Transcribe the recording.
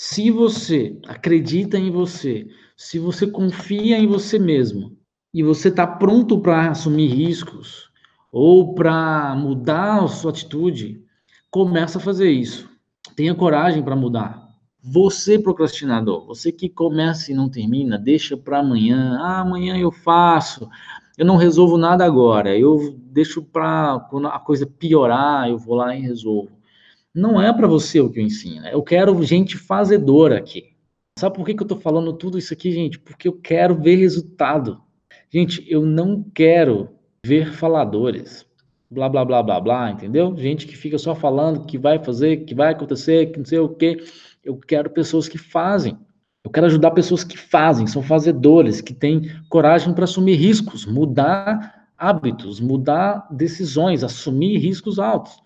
Se você acredita em você, se você confia em você mesmo e você está pronto para assumir riscos ou para mudar a sua atitude, começa a fazer isso. Tenha coragem para mudar. Você procrastinador, você que começa e não termina, deixa para amanhã. Ah, amanhã eu faço. Eu não resolvo nada agora. Eu deixo para quando a coisa piorar, eu vou lá e resolvo. Não é para você o que eu ensino. Eu quero gente fazedora aqui. Sabe por que, que eu estou falando tudo isso aqui, gente? Porque eu quero ver resultado. Gente, eu não quero ver faladores. Blá, blá, blá, blá, blá, entendeu? Gente que fica só falando que vai fazer, que vai acontecer, que não sei o quê. Eu quero pessoas que fazem. Eu quero ajudar pessoas que fazem, são fazedores, que têm coragem para assumir riscos, mudar hábitos, mudar decisões, assumir riscos altos.